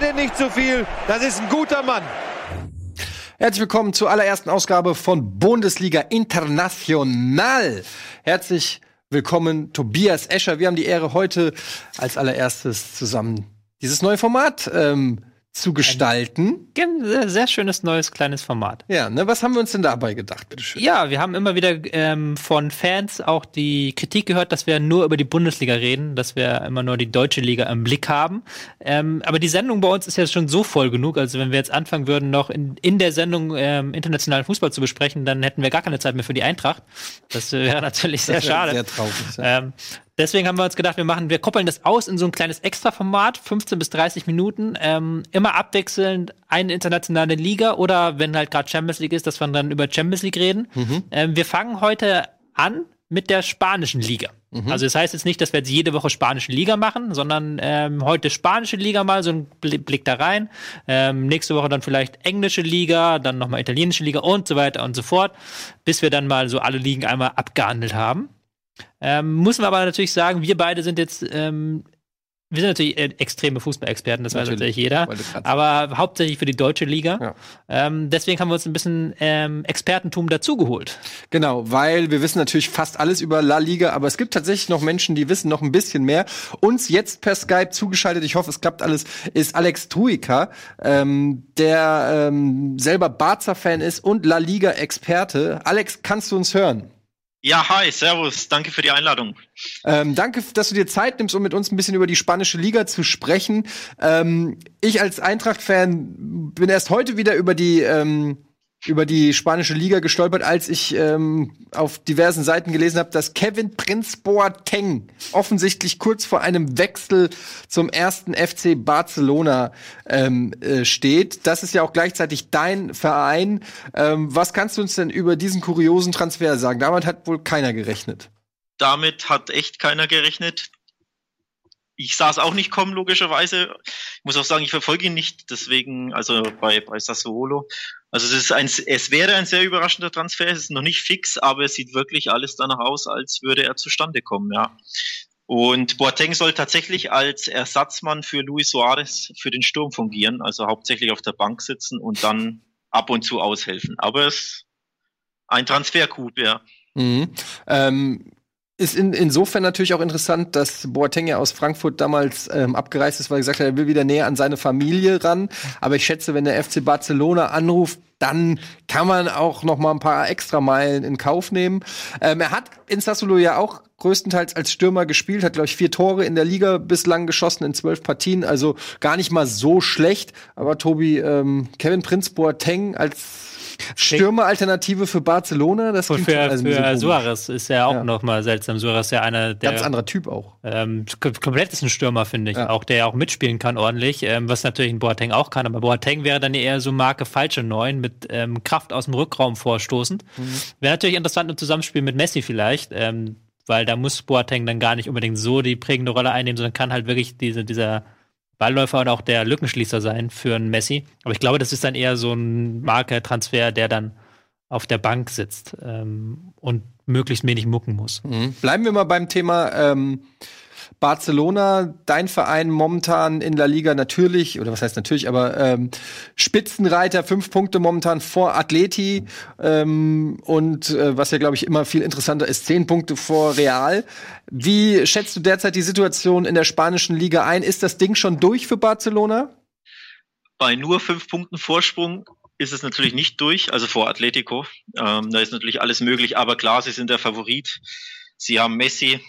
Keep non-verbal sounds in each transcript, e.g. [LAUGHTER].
rede nicht zu viel. Das ist ein guter Mann. Herzlich willkommen zur allerersten Ausgabe von Bundesliga International. Herzlich willkommen, Tobias Escher. Wir haben die Ehre, heute als allererstes zusammen dieses neue Format ähm, zu gestalten. Ein sehr schönes neues kleines Format. Ja, ne, was haben wir uns denn dabei gedacht, bitteschön? Ja, wir haben immer wieder ähm, von Fans auch die Kritik gehört, dass wir nur über die Bundesliga reden, dass wir immer nur die deutsche Liga im Blick haben. Ähm, aber die Sendung bei uns ist ja schon so voll genug. Also wenn wir jetzt anfangen würden, noch in, in der Sendung ähm, internationalen Fußball zu besprechen, dann hätten wir gar keine Zeit mehr für die Eintracht. Das wäre [LAUGHS] natürlich sehr Das wäre schade. Sehr traurig. Ja. Deswegen haben wir uns gedacht, wir machen, wir koppeln das aus in so ein kleines Extraformat, 15 bis 30 Minuten, ähm, immer abwechselnd eine internationale Liga oder wenn halt gerade Champions League ist, dass wir dann über Champions League reden. Ähm, wir fangen heute an mit der spanischen Liga. Also das heißt jetzt nicht, dass wir jetzt jede Woche spanische Liga machen, sondern ähm, heute spanische Liga mal, so ein Bli- Blick da rein. Ähm, nächste Woche dann vielleicht englische Liga, dann nochmal italienische Liga und so weiter und so fort, bis wir dann mal so alle Ligen einmal abgehandelt haben. Ähm, müssen wir aber natürlich sagen, wir beide sind jetzt, ähm, wir sind natürlich äh, extreme Fußballexperten, das weiß Natürlich. natürlich jeder, aber hauptsächlich für die deutsche Liga. Ja. Ähm, deswegen haben wir uns ein bisschen ähm, Expertentum dazugeholt. Genau, weil wir wissen natürlich fast alles über La Liga, aber es gibt tatsächlich noch Menschen, die wissen noch ein bisschen mehr. Uns jetzt per Skype zugeschaltet, ich hoffe, es klappt alles, ist Alex Truika, ähm, der ähm, selber Barca-Fan ist und La Liga-Experte. Alex, kannst du uns hören? Ja, hi, servus, danke für die Einladung. Ähm, danke, dass du dir Zeit nimmst, um mit uns ein bisschen über die spanische Liga zu sprechen. Ähm, ich als Eintracht-Fan bin erst heute wieder über die ähm, über die spanische Liga gestolpert, als ich ähm, auf diversen Seiten gelesen habe, dass Kevin Prince Boateng offensichtlich kurz vor einem Wechsel zum ersten FC Barcelona ähm, äh, steht. Das ist ja auch gleichzeitig dein Verein. Ähm, was kannst du uns denn über diesen kuriosen Transfer sagen? Damit hat wohl keiner gerechnet. Damit hat echt keiner gerechnet. Ich sah es auch nicht kommen, logischerweise. Ich muss auch sagen, ich verfolge ihn nicht, deswegen, also bei, bei Sassuolo. Also es ist ein, es wäre ein sehr überraschender Transfer, es ist noch nicht fix, aber es sieht wirklich alles danach aus, als würde er zustande kommen, ja. Und Boateng soll tatsächlich als Ersatzmann für Luis Suarez für den Sturm fungieren, also hauptsächlich auf der Bank sitzen und dann ab und zu aushelfen. Aber es ist ein Transfercoup, ja. Mhm. Ähm, ist in, insofern natürlich auch interessant, dass Boateng ja aus Frankfurt damals ähm, abgereist ist, weil er gesagt hat, er will wieder näher an seine Familie ran. Aber ich schätze, wenn der FC Barcelona anruft, dann kann man auch noch mal ein paar extra Meilen in Kauf nehmen. Ähm, er hat in Sassuolo ja auch größtenteils als Stürmer gespielt, hat glaube ich vier Tore in der Liga bislang geschossen in zwölf Partien, also gar nicht mal so schlecht. Aber Tobi, ähm, Kevin Prinz Boateng als Stürmeralternative für Barcelona, das klingt für, bisschen für. Suarez ist ja auch Ja. noch mal seltsam. Suarez ist ja einer der Ganz anderer Typ auch. ähm, kom- komplett ist ein Stürmer, finde ich. Ja. Auch der auch mitspielen kann ordentlich, ähm, was natürlich ein Boateng auch kann. Aber Boateng wäre dann eher so Marke falsche Neun mit ähm, Kraft aus dem Rückraum vorstoßend. Wäre natürlich interessant im Zusammenspiel mit Messi vielleicht, ähm, weil da muss Boateng dann gar nicht unbedingt so die prägende Rolle einnehmen, sondern kann halt wirklich diese, dieser Ballläufer und auch der Lückenschließer sein für einen Messi. Aber ich glaube, das ist dann eher so ein Marke-Transfer, der dann auf der Bank sitzt ähm, und möglichst wenig mucken muss. Mhm. Bleiben wir mal beim Thema ähm, Barcelona, dein Verein momentan in La Liga natürlich, oder was heißt natürlich, aber ähm, Spitzenreiter, fünf Punkte momentan vor Atleti ähm, und äh, was ja, glaube ich, immer viel interessanter ist, zehn Punkte vor Real. Wie schätzt du derzeit die Situation in der spanischen Liga ein? Ist das Ding schon durch für Barcelona? bei nur fünf Punkten Vorsprung ist es natürlich nicht durch, also vor Atletico. Ähm, da ist natürlich alles möglich, aber klar, sie sind der Favorit. Sie haben Messi.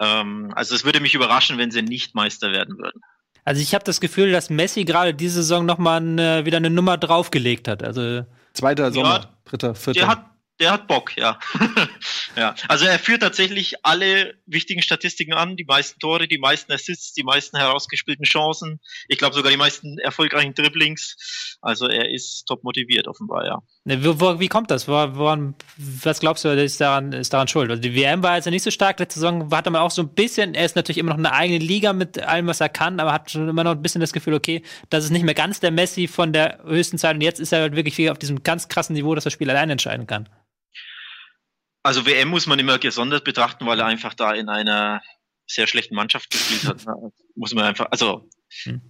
Ähm, also es würde mich überraschen, wenn sie nicht Meister werden würden. Also ich habe das Gefühl, dass Messi gerade diese Saison noch mal eine, wieder eine Nummer draufgelegt hat. Also Zweiter Sommer, Ja, dritter, vierter. Der hat, der hat Bock, ja. [LAUGHS] ja. Also er führt tatsächlich alle wichtigen Statistiken an, die meisten Tore, die meisten Assists, die meisten herausgespielten Chancen. Ich glaube sogar die meisten erfolgreichen Dribblings. Also er ist top motiviert offenbar, ja. ne, wo, wie kommt das? Wo, woran, was glaubst du, ist daran, ist daran schuld? Also die WM war jetzt ja nicht so stark. Letzte Saison hatte man auch so ein bisschen, er ist natürlich immer noch eine eigene Liga mit allem, was er kann, aber hat schon immer noch ein bisschen das Gefühl, okay, das ist nicht mehr ganz der Messi von der höchsten Zeit und jetzt ist er halt wirklich auf diesem ganz krassen Niveau, dass er das Spiel allein entscheiden kann. Also WM muss man immer gesondert betrachten, weil er einfach da in einer sehr schlechten Mannschaft gespielt hat. ne? Muss man einfach, also Hm.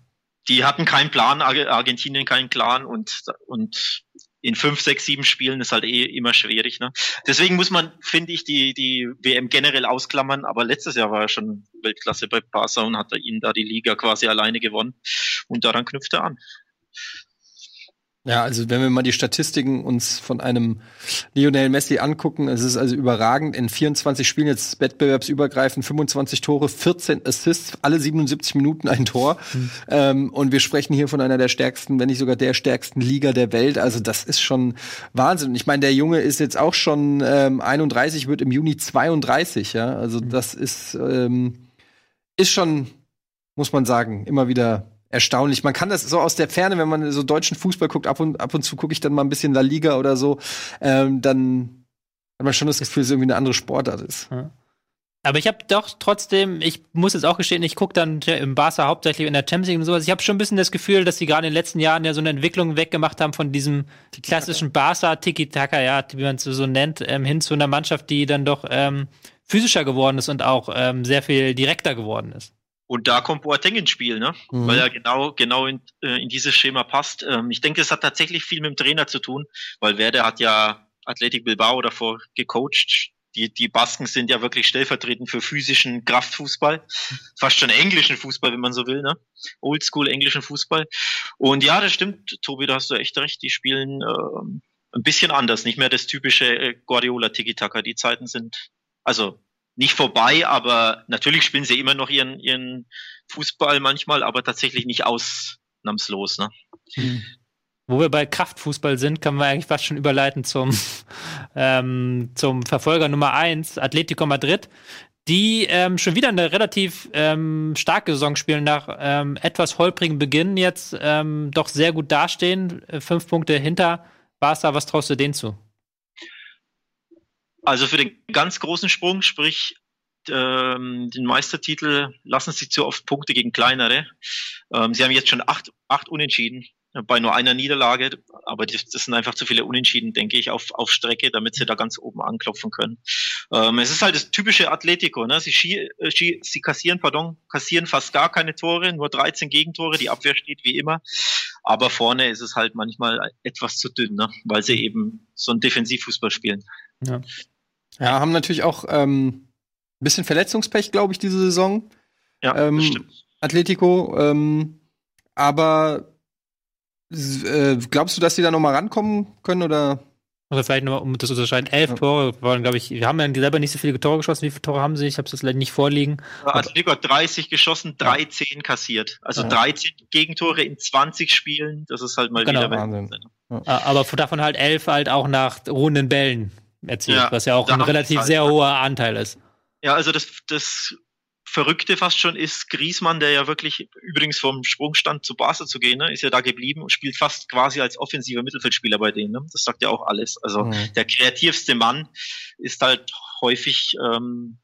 die hatten keinen Plan, Argentinien keinen Plan und, und in fünf, sechs, sieben Spielen ist halt eh immer schwierig. Ne? Deswegen muss man, finde ich, die, die WM generell ausklammern. Aber letztes Jahr war er schon Weltklasse bei Barca und hat er ihnen da die Liga quasi alleine gewonnen. Und daran knüpft er an. Ja, also wenn wir mal die Statistiken uns von einem Lionel Messi angucken, es ist also überragend. In 24 Spielen jetzt wettbewerbsübergreifend 25 Tore, 14 Assists, alle 77 Minuten ein Tor. Mhm. Ähm, und wir sprechen hier von einer der stärksten, wenn nicht sogar der stärksten Liga der Welt. Also das ist schon Wahnsinn. Und ich meine, der Junge ist jetzt auch schon ähm, 31, wird im Juni 32. Ja, also mhm. das ist ähm, ist schon, muss man sagen, immer wieder erstaunlich. Man kann das so aus der Ferne, wenn man so deutschen Fußball guckt, ab und, ab und zu gucke ich dann mal ein bisschen La Liga oder so, ähm, dann hat man schon das Gefühl, dass es irgendwie eine andere Sportart ist. Ja. Aber ich habe doch trotzdem, ich muss jetzt auch gestehen, ich gucke dann im Barca hauptsächlich in der Champions League und sowas. Ich habe schon ein bisschen das Gefühl, dass sie gerade in den letzten Jahren ja so eine Entwicklung weggemacht haben von diesem klassischen Barca Tiki-Taka, ja, wie man es so nennt, ähm, hin zu einer Mannschaft, die dann doch ähm, physischer geworden ist und auch ähm, sehr viel direkter geworden ist. Und da kommt Boateng ins Spiel, ne? Mhm. weil er genau, genau in, äh, in dieses Schema passt. Ähm, ich denke, es hat tatsächlich viel mit dem Trainer zu tun, weil Werde hat ja Athletic Bilbao davor gecoacht. Die, die Basken sind ja wirklich stellvertretend für physischen Kraftfußball, fast schon englischen Fußball, wenn man so will, ne? Oldschool englischen Fußball. Und ja, das stimmt, Tobi, da hast du echt recht. Die spielen äh, ein bisschen anders, nicht mehr das typische äh, Guardiola Tiki-Taka. Die Zeiten sind, also nicht vorbei, aber natürlich spielen sie immer noch ihren, ihren Fußball manchmal, aber tatsächlich nicht ausnahmslos. Ne? Hm. Wo wir bei Kraftfußball sind, können wir eigentlich fast schon überleiten zum, [LAUGHS] ähm, zum Verfolger Nummer eins, Atletico Madrid, die ähm, schon wieder eine relativ ähm, starke Saison spielen, nach ähm, etwas holprigen Beginn jetzt ähm, doch sehr gut dastehen. Äh, fünf Punkte hinter Barca, was traust du denen zu? Also für den ganz großen Sprung, sprich ähm, den Meistertitel, lassen sie zu oft Punkte gegen kleinere. Ähm, sie haben jetzt schon acht, acht Unentschieden bei nur einer Niederlage, aber das, das sind einfach zu viele Unentschieden, denke ich, auf, auf Strecke, damit sie da ganz oben anklopfen können. Ähm, es ist halt das typische Atletico, ne? Sie, schie, äh, schie, sie kassieren, pardon, kassieren fast gar keine Tore, nur 13 Gegentore, die Abwehr steht wie immer. Aber vorne ist es halt manchmal etwas zu dünn, ne? weil sie eben so ein Defensivfußball spielen. Ja. Ja, haben natürlich auch ähm, ein bisschen Verletzungspech, glaube ich, diese Saison. Ja, ähm, stimmt. Atletico. Ähm, aber äh, glaubst du, dass die da noch mal rankommen können oder? Oder vielleicht noch, um das zu unterscheiden, elf ja. Tore waren, glaube ich, wir haben ja selber nicht so viele Tore geschossen. Wie viele Tore haben sie? Ich habe es leider nicht vorliegen. Atletico hat 30 geschossen, 13 ja. kassiert. Also ja. 13 Gegentore in 20 Spielen. Das ist halt mal genau. wieder Wahnsinn. Aber davon halt elf halt auch nach ruhenden Bällen erzielt, ja, was ja auch ein relativ halt sehr hoher Anteil ist. Ja, also das, das Verrückte fast schon ist Griesmann, der ja wirklich übrigens vom Sprungstand zu Barca zu gehen, ne, ist ja da geblieben und spielt fast quasi als offensiver Mittelfeldspieler bei denen. Ne? Das sagt ja auch alles. Also mhm. der kreativste Mann ist halt häufig ähm,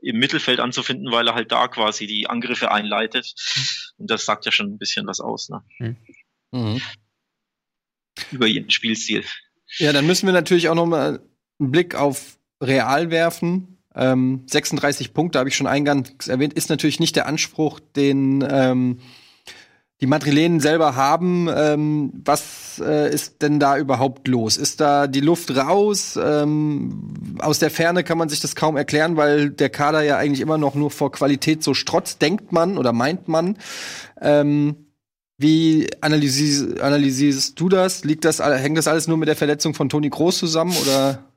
im Mittelfeld anzufinden, weil er halt da quasi die Angriffe einleitet. Mhm. Und das sagt ja schon ein bisschen was aus. Ne? Mhm. mhm. Über ihren Spielstil. Ja, dann müssen wir natürlich auch noch mal einen Blick auf Real werfen. Ähm, 36 Punkte, habe ich schon eingangs erwähnt, ist natürlich nicht der Anspruch, den ähm, die Madrilenen selber haben. Ähm, was äh, ist denn da überhaupt los? Ist da die Luft raus? Ähm, aus der Ferne kann man sich das kaum erklären, weil der Kader ja eigentlich immer noch nur vor Qualität so strotzt, denkt man oder meint man. Ähm, wie analysierst, analysierst du das? Liegt das? Hängt das alles nur mit der Verletzung von Toni Groß zusammen oder?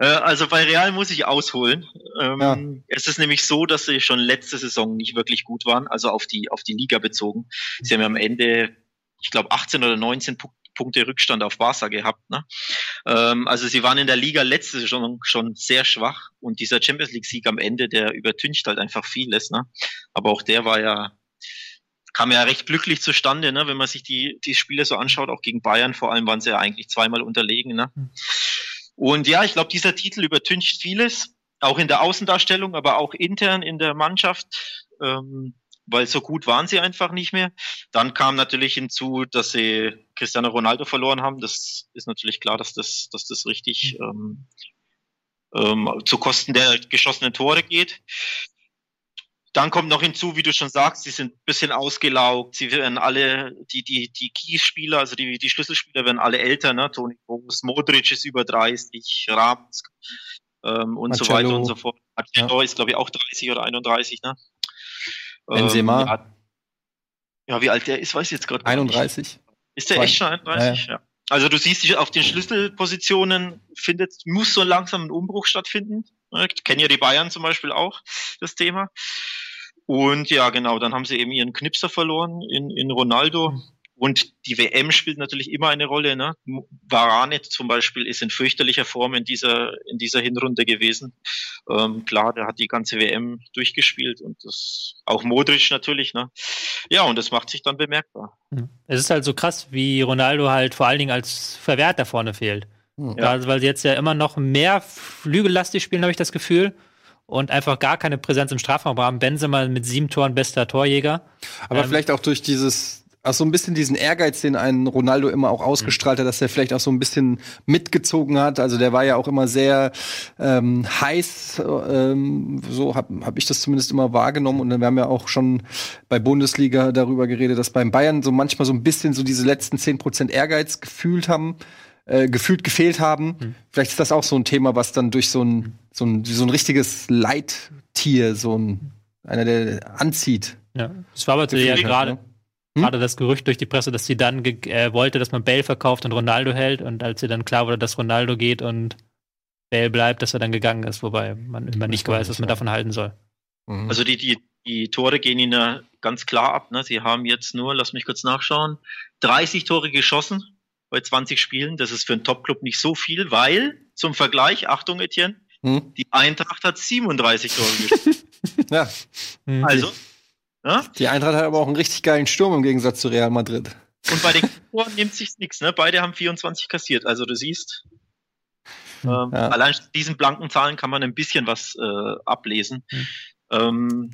Äh, also bei Real muss ich ausholen. Ähm, ja. Es ist nämlich so, dass sie schon letzte Saison nicht wirklich gut waren, also auf die, auf die Liga bezogen. Sie haben ja am Ende, ich glaube, 18 oder 19 Punkte Rückstand auf Barca gehabt. Ne? Ähm, also sie waren in der Liga letzte Saison schon sehr schwach und dieser Champions League Sieg am Ende, der übertüncht halt einfach vieles. Ne? Aber auch der war ja kam ja recht glücklich zustande, ne? wenn man sich die, die Spiele so anschaut, auch gegen Bayern vor allem waren sie ja eigentlich zweimal unterlegen. Ne? Hm. Und ja, ich glaube, dieser Titel übertüncht vieles, auch in der Außendarstellung, aber auch intern in der Mannschaft, ähm, weil so gut waren sie einfach nicht mehr. Dann kam natürlich hinzu, dass sie Cristiano Ronaldo verloren haben. Das ist natürlich klar, dass das, dass das richtig hm. ähm, ähm, zu Kosten der geschossenen Tore geht. Dann kommt noch hinzu, wie du schon sagst, sie sind ein bisschen ausgelaugt. Sie werden alle, die, die, die Key-Spieler, also die, die Schlüsselspieler werden alle älter, ne? Toni Kroos, Modric ist über 30, Rams ähm, und Marcello. so weiter und so fort. Marcello ja. ist, glaube ich, auch 30 oder 31, ne? Benzema. Ähm, ja, ja, wie alt der ist, weiß ich jetzt gerade 31. Ist der echt schon 31? Ja. ja. Also du siehst, auf den Schlüsselpositionen findet, muss so langsam ein Umbruch stattfinden. Ich kenne ja die Bayern zum Beispiel auch, das Thema. Und ja, genau, dann haben sie eben ihren Knipser verloren in, in Ronaldo. Und die WM spielt natürlich immer eine Rolle. Ne? Varane zum Beispiel ist in fürchterlicher Form in dieser, in dieser Hinrunde gewesen. Ähm, klar, der hat die ganze WM durchgespielt und das auch Modric natürlich. Ne? Ja, und das macht sich dann bemerkbar. Hm. Es ist halt so krass, wie Ronaldo halt vor allen Dingen als Verwerter vorne fehlt. Hm. Ja. Also, weil sie jetzt ja immer noch mehr flügellastig spielen, habe ich das Gefühl und einfach gar keine Präsenz im Strafraum haben. Benzema mit sieben Toren bester Torjäger. Aber ähm, vielleicht auch durch dieses auch so ein bisschen diesen Ehrgeiz, den ein Ronaldo immer auch ausgestrahlt hat, dass er vielleicht auch so ein bisschen mitgezogen hat. Also der war ja auch immer sehr ähm, heiß, ähm, so habe hab ich das zumindest immer wahrgenommen. Und dann wir haben ja auch schon bei Bundesliga darüber geredet, dass beim Bayern so manchmal so ein bisschen so diese letzten zehn Prozent Ehrgeiz gefühlt haben. Äh, gefühlt gefehlt haben. Mhm. Vielleicht ist das auch so ein Thema, was dann durch so ein, so ein, so ein richtiges Leittier, so ein, einer, der anzieht. Ja, es war aber ja gerade, ne? Hm? Gerade das Gerücht durch die Presse, dass sie dann äh, wollte, dass man Bale verkauft und Ronaldo hält. Und als ihr dann klar wurde, dass Ronaldo geht und Bale bleibt, dass er dann gegangen ist, wobei man immer nicht weiß, was man davon halten soll. Mhm. Also die, die, die Tore gehen ihnen ja ganz klar ab. Ne? Sie haben jetzt nur, lass mich kurz nachschauen, 30 Tore geschossen bei 20 Spielen. Das ist für einen Top-Club nicht so viel, weil zum Vergleich, Achtung Etienne, hm? die Eintracht hat 37 Tore geschossen. [LAUGHS] ja. Also ja? Die Eintracht hat aber auch einen richtig geilen Sturm im Gegensatz zu Real Madrid. Und bei den Toren nimmt sich nichts, ne? Beide haben 24 kassiert. Also du siehst, hm. ähm, ja. allein diesen blanken Zahlen kann man ein bisschen was äh, ablesen. Mhm. Ähm,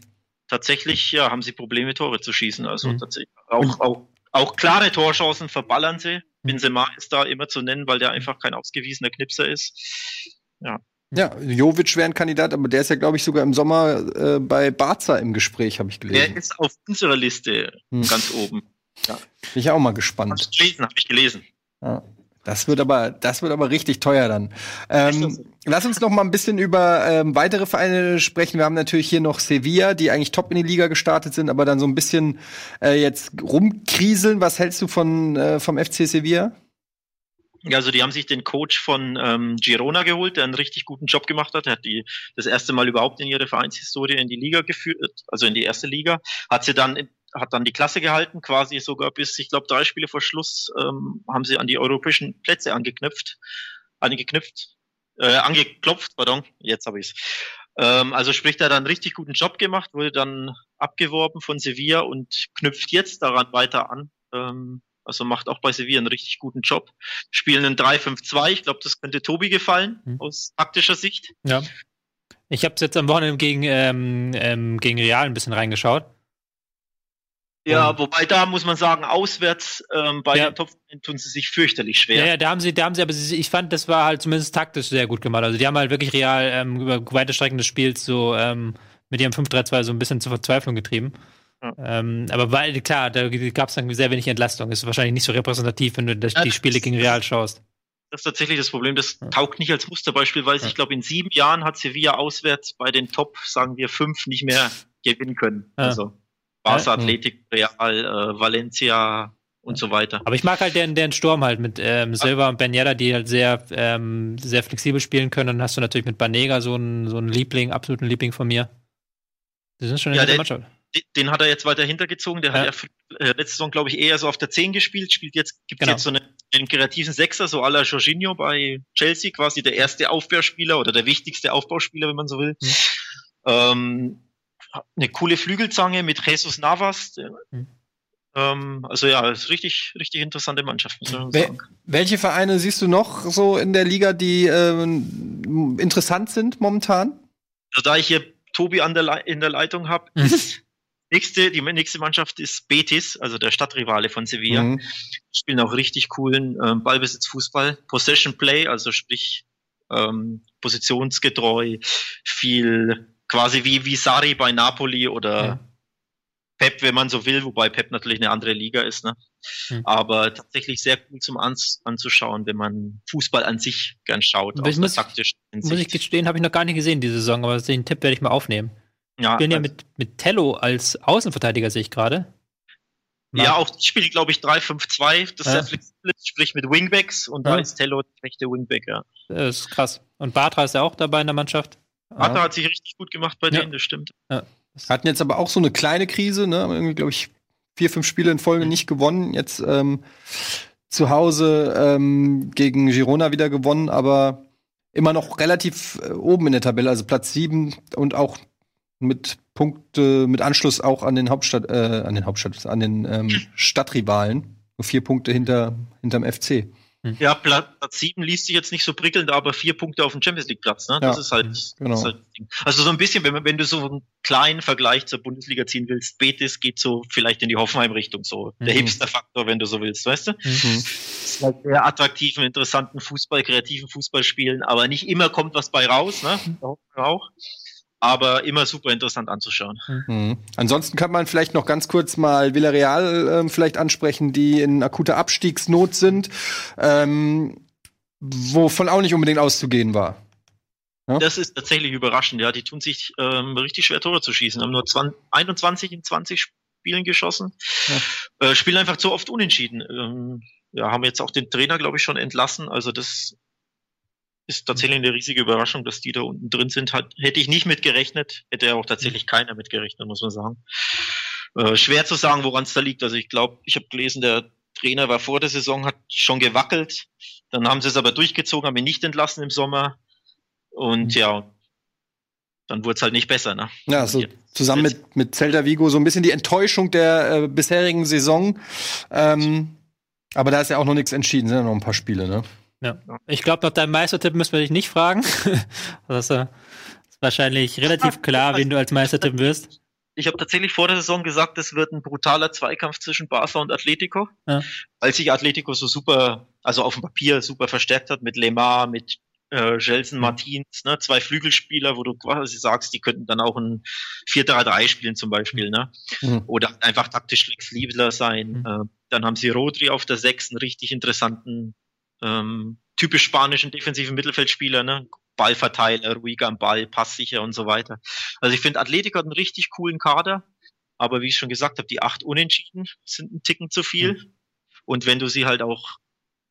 tatsächlich ja, haben sie Probleme, Tore zu schießen. Also mhm. tatsächlich auch, auch, auch klare Torchancen verballern sie. Benzema ist da immer zu nennen, weil der einfach kein ausgewiesener Knipser ist. Ja. Ja, Jovic wäre ein Kandidat, aber der ist ja, glaube ich, sogar im Sommer äh, bei Barca im Gespräch, habe ich gelesen. Der ist auf unserer Liste hm. ganz oben. Ja. Bin ich auch mal gespannt. Hab ich gelesen, habe ich gelesen. Ja. Das wird aber, das wird aber richtig teuer dann. Ähm, lass uns noch mal ein bisschen über ähm, weitere Vereine sprechen. Wir haben natürlich hier noch Sevilla, die eigentlich top in die Liga gestartet sind, aber dann so ein bisschen äh, jetzt rumkriseln. Was hältst du von äh, vom FC Sevilla? Ja, also die haben sich den Coach von ähm, Girona geholt, der einen richtig guten Job gemacht hat. Er hat die das erste Mal überhaupt in ihre Vereinshistorie in die Liga geführt, also in die erste Liga. Hat sie dann hat dann die Klasse gehalten, quasi sogar bis, ich glaube, drei Spiele vor Schluss ähm, haben sie an die europäischen Plätze angeknüpft, angeknüpft, äh, angeklopft, pardon, jetzt habe ich's. Ähm, also sprich, er einen richtig guten Job gemacht, wurde dann abgeworben von Sevilla und knüpft jetzt daran weiter an. Ähm, also macht auch bei Sevilla einen richtig guten Job. Spielen ein 3-5-2. Ich glaube, das könnte Tobi gefallen, mhm. aus taktischer Sicht. Ja. Ich habe jetzt am Wochenende gegen, ähm, ähm, gegen Real ein bisschen reingeschaut. Ja, und wobei da muss man sagen, auswärts ähm, bei ja. den Top tun sie sich fürchterlich schwer. Ja, ja, da haben sie, da haben sie, aber sie, ich fand, das war halt zumindest taktisch sehr gut gemacht. Also die haben halt wirklich real ähm, über weite Strecken des Spiels so ähm, mit ihrem 5-3-2 so ein bisschen zur Verzweiflung getrieben. Ähm, aber weil, klar, da gab es dann sehr wenig Entlastung. Ist wahrscheinlich nicht so repräsentativ, wenn du das, ja, die Spiele gegen Real schaust. Das ist tatsächlich das Problem. Das ja. taugt nicht als Musterbeispiel, weil ja. ich glaube, in sieben Jahren hat Sevilla auswärts bei den Top, sagen wir, fünf nicht mehr gewinnen können. Also Barca, Athletic, Real, äh, Valencia und so weiter. Aber ich mag halt deren, deren Sturm halt mit ähm, Silva und Ben Yedda, die halt sehr, ähm, sehr flexibel spielen können. Dann hast du natürlich mit Banega so einen, so einen Liebling, absoluten Liebling von mir. Die sind schon in ja, der Mannschaft den hat er jetzt weiter hintergezogen. Der ja. hat ja äh, letzte Saison, glaube ich, eher so auf der 10 gespielt, spielt jetzt, gibt genau. jetzt so einen, einen kreativen Sechser, so à la Jorginho bei Chelsea, quasi der erste Aufbauspieler oder der wichtigste Aufbauspieler, wenn man so will. Mhm. Ähm, eine coole Flügelzange mit Jesus Navas. Mhm. ähm, also ja, ist richtig, richtig interessante Mannschaft, muss man sagen. Welche Vereine siehst du noch so in der Liga, die ähm, interessant sind momentan? Also, da ich hier Tobi an der in der Leitung habe, mhm. ist Nächste, die nächste Mannschaft ist Betis, also der Stadtrivale von Sevilla. Mhm. Spielen auch richtig coolen ähm, Ballbesitz-Fußball. Possession Play, also sprich ähm, positionsgetreu, viel quasi wie, wie Sari bei Napoli oder Ja. Pep, wenn man so will, wobei Pep natürlich eine andere Liga ist, ne? Hm. Aber tatsächlich sehr cool zum Ans anzuschauen, wenn man Fußball an sich gern schaut, ich muss- taktischen Muss ich gestehen, habe ich noch gar nicht gesehen diese Saison, aber den Tipp werde ich mal aufnehmen. Ja, Spielen ja also- mit, mit Tello als Außenverteidiger, sehe ich gerade. ja, auch die spielen, glaube ich, 3-5-2, das Ja. sehr flexibel ist, sprich mit Wingbacks und Ja. da ist Tello der rechte Wingback, ja. Das ist krass. Und Bartra ist ja auch dabei in der Mannschaft. Arthur hat sich richtig gut gemacht bei Ja. denen, das stimmt. Hatten jetzt aber auch so eine kleine Krise, ne? Haben Irgendwie, glaube ich, vier, fünf Spiele in Folge nicht gewonnen. Jetzt ähm, zu Hause ähm, gegen Girona wieder gewonnen, aber immer noch relativ äh, oben in der Tabelle, also Platz sieben und auch mit Punkte, mit Anschluss auch an den Hauptstadt, äh, an den Hauptstadt, an den ähm, [CLEARS THROAT] Stadtrivalen. Nur vier Punkte hinter, hinterm FC. Ja, Platz 7 liest sich jetzt nicht so prickelnd, aber vier Punkte auf dem Champions League Platz, ne? Das Ja, ist halt, das genau. ist halt das Ding. Also so ein bisschen, wenn, wenn du so einen kleinen Vergleich zur Bundesliga ziehen willst, Betis geht so vielleicht in die Hoffenheim-Richtung, so der Mhm. Hipster-Faktor, wenn du so willst, weißt du? Mhm. ist halt sehr attraktiven, interessanten Fußball, kreativen Fußball spielen, aber nicht immer kommt was bei raus, ne? Wir auch. Aber immer super interessant anzuschauen. Mhm. Ansonsten kann man vielleicht noch ganz kurz mal Villarreal ähm, vielleicht ansprechen, die in akuter Abstiegsnot sind, ähm, wovon auch nicht unbedingt auszugehen war. Ja. Das ist tatsächlich überraschend, ja. Die tun sich ähm, richtig schwer, Tore zu schießen. Haben nur 20, 21 in 20 Spielen geschossen. Äh, spielen einfach zu oft unentschieden. Ähm, ja, haben jetzt auch den Trainer, glaube ich, schon entlassen. Also das ist tatsächlich eine riesige Überraschung, dass die da unten drin sind. Hat, hätte ich nicht mit gerechnet. Hätte ja auch tatsächlich keiner mit gerechnet, muss man sagen. Äh, schwer zu sagen, woran es da liegt. Also ich glaube, ich habe gelesen, der Trainer war vor der Saison, hat schon gewackelt. Dann haben sie es aber durchgezogen, haben ihn nicht entlassen im Sommer. Und ja, dann wurde es halt nicht besser. Ne? Ja, so zusammen mit, mit Celta Vigo so ein bisschen die Enttäuschung der äh, bisherigen Saison. Ähm, aber da ist ja auch noch nichts entschieden, sind ja noch ein paar Spiele, ne? Ja. Ich glaube, nach deinem Meistertipp müssen wir dich nicht fragen. [LAUGHS] das äh, ist wahrscheinlich relativ klar, wen du als Meister tippen wirst. Ich habe tatsächlich vor der Saison gesagt, es wird ein brutaler Zweikampf zwischen Barca und Atletico, Ja. weil sich Atletico so super, also auf dem Papier super verstärkt hat mit Lemar, mit äh, Gelson Martins, ne, zwei Flügelspieler, wo du quasi sagst, die könnten dann auch ein 4-3-3 spielen zum Beispiel, ne? Mhm. Oder einfach taktisch flexibler sein. Mhm. Äh, dann haben sie Rodri auf der sechs, einen richtig interessanten, ähm, typisch spanischen defensiven Mittelfeldspieler, ne? Ballverteiler, ruhiger am Ball, passsicher und so weiter. Also ich finde, Atletico hat einen richtig coolen Kader, aber wie ich schon gesagt habe, die acht Unentschieden sind ein Ticken zu viel. Und wenn du sie halt auch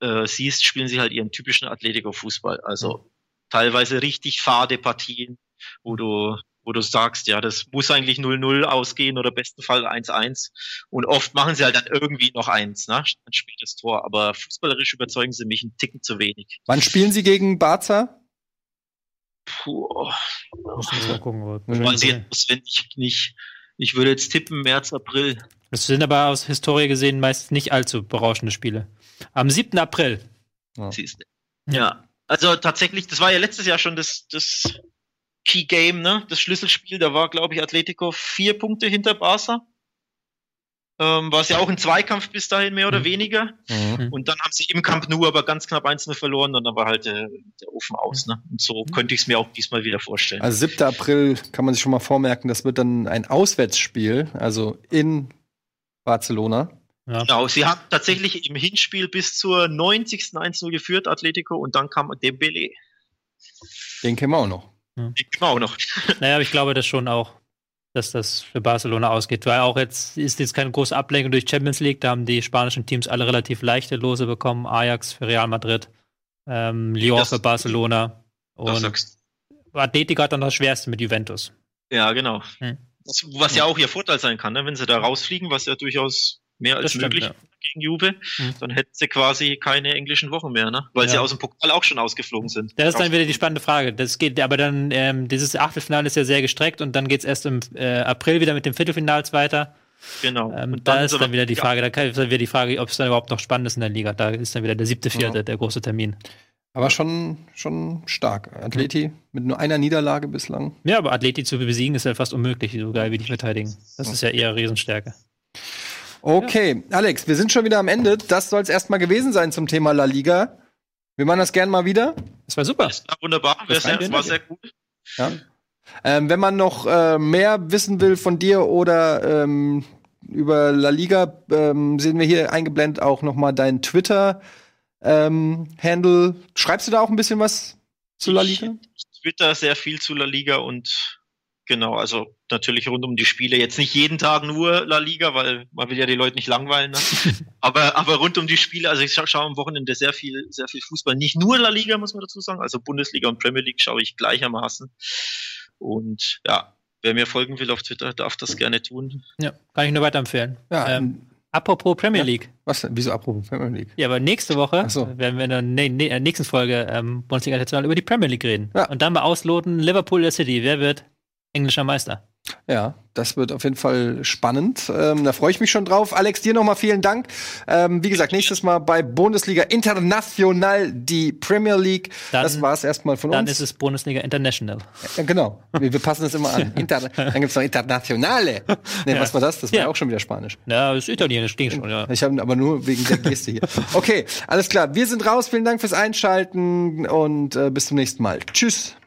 äh, siehst, spielen sie halt ihren typischen Atletico-Fußball. Also teilweise richtig fade Partien, wo du, wo du sagst, ja, das muss eigentlich 0-0 ausgehen oder besten Fall 1-1. Und oft machen sie halt dann irgendwie noch eins, ne? Ein spätes Tor. Aber fußballerisch überzeugen sie mich einen Ticken zu wenig. Wann spielen sie gegen Barca? Puh, Muss ich mal gucken. jetzt auswendig nicht. Ich würde jetzt tippen, März, April. Das sind aber aus Historie gesehen meist nicht allzu berauschende Spiele. Am 7. April. Siehst du. Ja. Also tatsächlich, das war ja letztes Jahr schon das, das Key Game, ne? Das Schlüsselspiel, da war, glaube ich, Atletico vier Punkte hinter Barca. Ähm, war es ja auch ein Zweikampf bis dahin, mehr oder Mhm. weniger. Mhm. Und dann haben sie im Camp Nou aber ganz knapp 1 verloren und dann war halt der, der Ofen aus, ne? Und so könnte ich es mir auch diesmal wieder vorstellen. Also 7. April kann man sich schon mal vormerken, das wird dann ein Auswärtsspiel, also in Barcelona. Ja. Genau, sie haben tatsächlich im Hinspiel bis zur 90. 1-0 geführt, Atletico, und dann kam Dembele. Den kennen wir auch noch. Genau noch. [LAUGHS] Naja, aber ich glaube das schon auch, dass das für Barcelona ausgeht. Weil auch jetzt ist jetzt keine große Ablenkung durch Champions League. Da haben die spanischen Teams alle relativ leichte Lose bekommen. Ajax für Real Madrid, ähm, Lyon Das- für Barcelona und Atletico hat dann das Schwerste mit Juventus. Ja, genau. Hm. Was, was ja auch ihr Vorteil sein kann, ne? wenn sie da rausfliegen, was ja durchaus mehr als Das stimmt, möglich ja. gegen Juve, Hm. dann hätten sie quasi keine englischen Wochen mehr, ne? weil sie Ja. aus dem Pokal auch schon ausgeflogen sind. Das ist dann wieder die spannende Frage. Das geht, aber dann, ähm, dieses Achtelfinale ist ja sehr gestreckt und dann geht es erst im äh, April wieder mit den Viertelfinals weiter. Genau. Ähm, Und da ist aber- dann wieder die ja, Frage, da kann- ist dann wieder die Frage, ob es dann überhaupt noch spannend ist in der Liga. Da ist dann wieder der siebte, vierte, Ja. der große Termin. Aber schon, schon stark. Atleti mit nur einer Niederlage bislang. Ja, aber Atleti zu besiegen ist ja fast unmöglich, so geil wie die verteidigen. Das ist ja eher Riesenstärke. Okay, Alex, wir sind schon wieder am Ende. Das soll es erstmal gewesen sein zum Thema La Liga. Wir machen das gern mal wieder. Das war super. Das war wunderbar, Das das war, sehr, war sehr gut. Ja. Ähm, wenn man noch äh, mehr wissen will von dir oder ähm, über La Liga, ähm, sehen wir hier eingeblendet auch noch mal dein Twitter ähm, Handle. Schreibst du da auch ein bisschen was zu La Liga? Ich twitter sehr viel zu La Liga und genau, also natürlich rund um die Spiele. Jetzt nicht jeden Tag nur La Liga, weil man will ja die Leute nicht langweilen. Ne? [LAUGHS] aber, aber rund um die Spiele, also ich scha schaue am Wochenende sehr viel, sehr viel Fußball. Nicht nur La Liga, muss man dazu sagen. Also Bundesliga und Premier League schaue ich gleichermaßen. Und ja, wer mir folgen will auf Twitter, darf das gerne tun. Ja, kann ich nur weiterempfehlen. Ja, Ähm, apropos Premier Ja. League. Was denn? Wieso apropos Premier League? Ja, aber nächste Woche so. werden wir in der ne ne äh, nächsten Folge ähm, Bundesliga International über die Premier League reden. Ja. Und dann mal ausloten, Liverpool oder City, wer wird englischer Meister? Ja, das wird auf jeden Fall spannend. Ähm, da freue ich mich schon drauf. Alex, dir nochmal vielen Dank. Ähm, wie gesagt, nächstes Mal bei Bundesliga International die Premier League. Dann- das war es erstmal von Dann uns. ist es Bundesliga International. Ja, genau. Wir, wir passen das immer an. [LAUGHS] Inter dann gibt's noch Internationale. Nee, Ja. was war das? Das war ja Ja. auch schon wieder Spanisch. Ja, das ist Italienisch, ging schon, ja. Ich habe aber nur wegen der Geste hier. Okay, alles klar. Wir sind raus. Vielen Dank fürs Einschalten und äh, bis zum nächsten Mal. Tschüss.